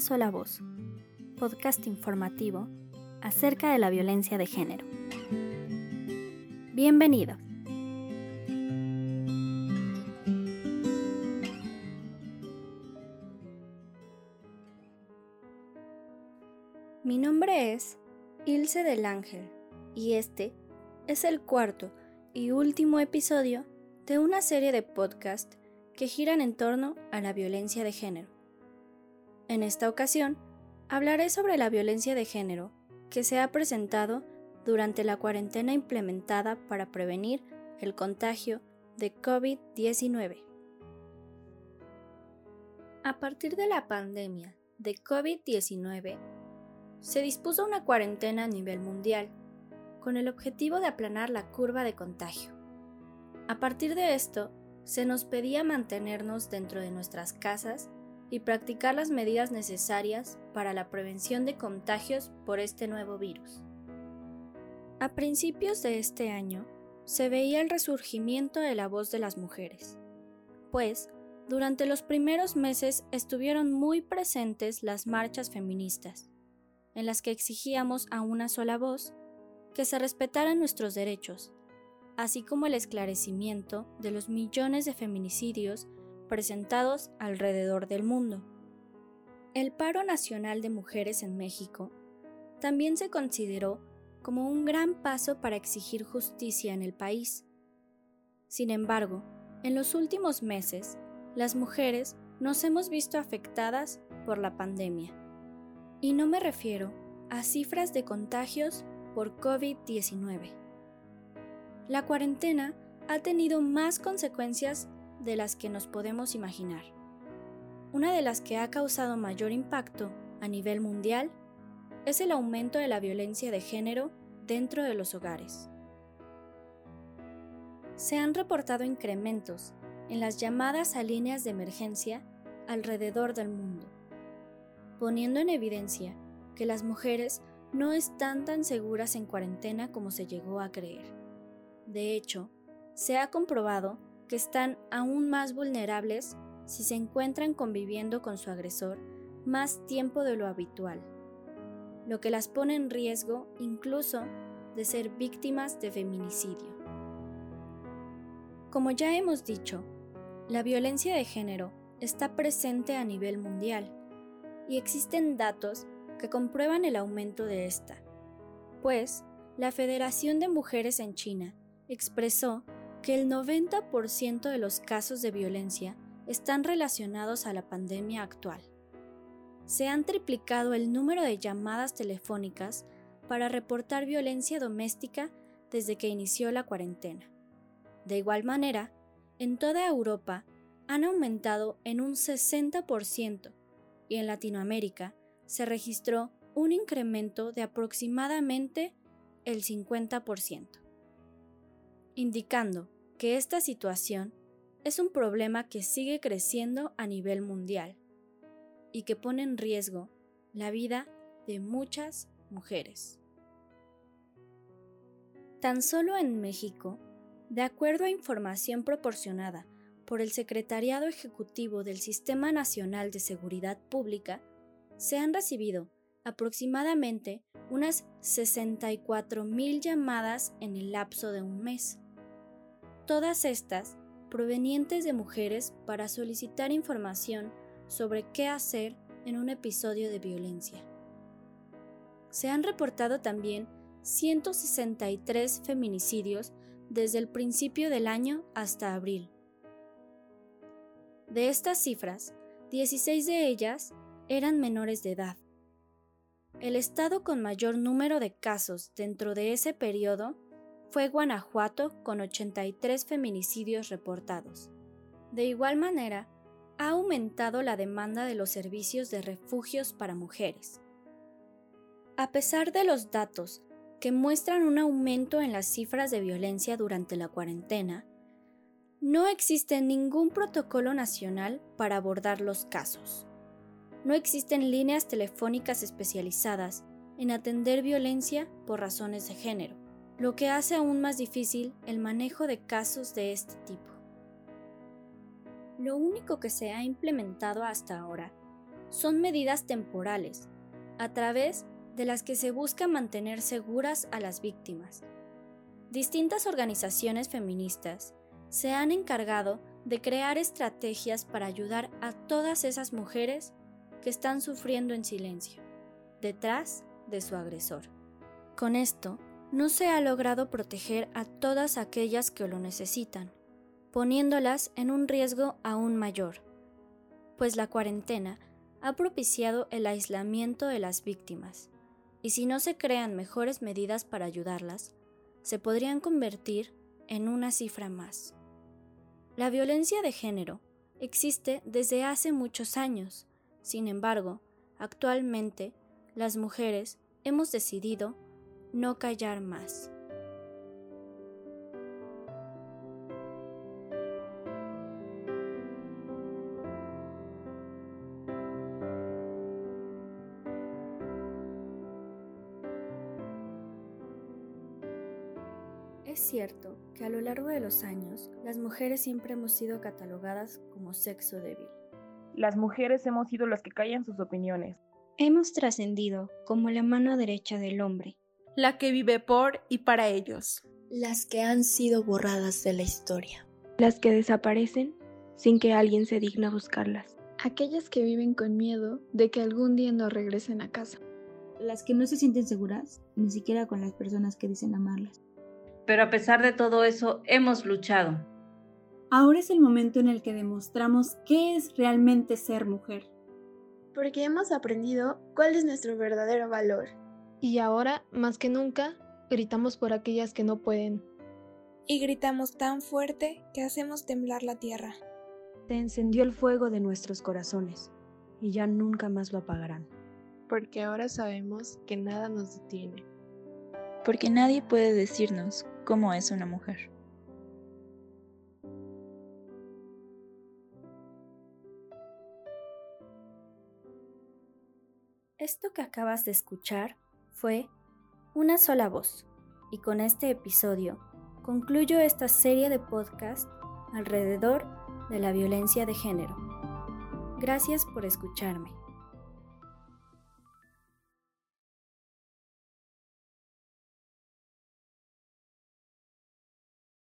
Sola voz, podcast informativo acerca de la violencia de género. Bienvenido. Mi nombre es Ilse del Ángel y este es el cuarto y último episodio de una serie de podcasts que giran en torno a la violencia de género. En esta ocasión, hablaré sobre la violencia de género que se ha presentado durante la cuarentena implementada para prevenir el contagio de COVID-19. A partir de la pandemia de COVID-19, se dispuso una cuarentena a nivel mundial, con el objetivo de aplanar la curva de contagio. A partir de esto, se nos pedía mantenernos dentro de nuestras casas y practicar las medidas necesarias para la prevención de contagios por este nuevo virus. A principios de este año, se veía el resurgimiento de la voz de las mujeres, pues durante los primeros meses estuvieron muy presentes las marchas feministas, en las que exigíamos a una sola voz que se respetaran nuestros derechos, así como el esclarecimiento de los millones de feminicidios presentados alrededor del mundo. El paro nacional de mujeres en México también se consideró como un gran paso para exigir justicia en el país. Sin embargo, en los últimos meses, las mujeres nos hemos visto afectadas por la pandemia. Y no me refiero a cifras de contagios por COVID-19. La cuarentena ha tenido más consecuencias de las que nos podemos imaginar. Una de las que ha causado mayor impacto a nivel mundial es el aumento de la violencia de género dentro de los hogares. Se han reportado incrementos en las llamadas a líneas de emergencia alrededor del mundo, poniendo en evidencia que las mujeres no están tan seguras en cuarentena como se llegó a creer. De hecho, se ha comprobado que están aún más vulnerables si se encuentran conviviendo con su agresor más tiempo de lo habitual, lo que las pone en riesgo incluso de ser víctimas de feminicidio. Como ya hemos dicho, la violencia de género está presente a nivel mundial y existen datos que comprueban el aumento de esta, pues la Federación de Mujeres en China expresó que el 90% de los casos de violencia están relacionados a la pandemia actual. Se han triplicado el número de llamadas telefónicas para reportar violencia doméstica desde que inició la cuarentena. De igual manera, en toda Europa han aumentado en un 60% y en Latinoamérica se registró un incremento de aproximadamente el 50% indicando que esta situación es un problema que sigue creciendo a nivel mundial y que pone en riesgo la vida de muchas mujeres. Tan solo en México, de acuerdo a información proporcionada por el Secretariado Ejecutivo del Sistema Nacional de Seguridad Pública, se han recibido aproximadamente unas 64.000 llamadas en el lapso de un mes. Todas estas provenientes de mujeres para solicitar información sobre qué hacer en un episodio de violencia. Se han reportado también 163 feminicidios desde el principio del año hasta abril. De estas cifras, 16 de ellas eran menores de edad. El estado con mayor número de casos dentro de ese periodo fue Guanajuato con 83 feminicidios reportados. De igual manera, ha aumentado la demanda de los servicios de refugios para mujeres. A pesar de los datos que muestran un aumento en las cifras de violencia durante la cuarentena, no existe ningún protocolo nacional para abordar los casos no existen líneas telefónicas especializadas en atender violencia por razones de género, lo que hace aún más difícil el manejo de casos de este tipo. Lo único que se ha implementado hasta ahora son medidas temporales, a través de las que se busca mantener seguras a las víctimas. Distintas organizaciones feministas se han encargado de crear estrategias para ayudar a todas esas mujeres que están sufriendo en silencio, detrás de su agresor. Con esto, no se ha logrado proteger a todas aquellas que lo necesitan, poniéndolas en un riesgo aún mayor, pues la cuarentena ha propiciado el aislamiento de las víctimas, y si no se crean mejores medidas para ayudarlas, se podrían convertir en una cifra más. La violencia de género existe desde hace muchos años, sin embargo, actualmente las mujeres hemos decidido no callar más. Es cierto que a lo largo de los años las mujeres siempre hemos sido catalogadas como sexo débil. Las mujeres hemos sido las que callan sus opiniones. Hemos trascendido como la mano derecha del hombre. La que vive por y para ellos. Las que han sido borradas de la historia. Las que desaparecen sin que alguien se digna buscarlas. Aquellas que viven con miedo de que algún día no regresen a casa. Las que no se sienten seguras, ni siquiera con las personas que dicen amarlas pero a pesar de todo eso hemos luchado. Ahora es el momento en el que demostramos qué es realmente ser mujer. Porque hemos aprendido cuál es nuestro verdadero valor. Y ahora, más que nunca, gritamos por aquellas que no pueden. Y gritamos tan fuerte que hacemos temblar la tierra. Se encendió el fuego de nuestros corazones y ya nunca más lo apagarán. Porque ahora sabemos que nada nos detiene. Porque nadie puede decirnos cómo es una mujer. Esto que acabas de escuchar fue Una sola voz, y con este episodio concluyo esta serie de podcast alrededor de la violencia de género. Gracias por escucharme.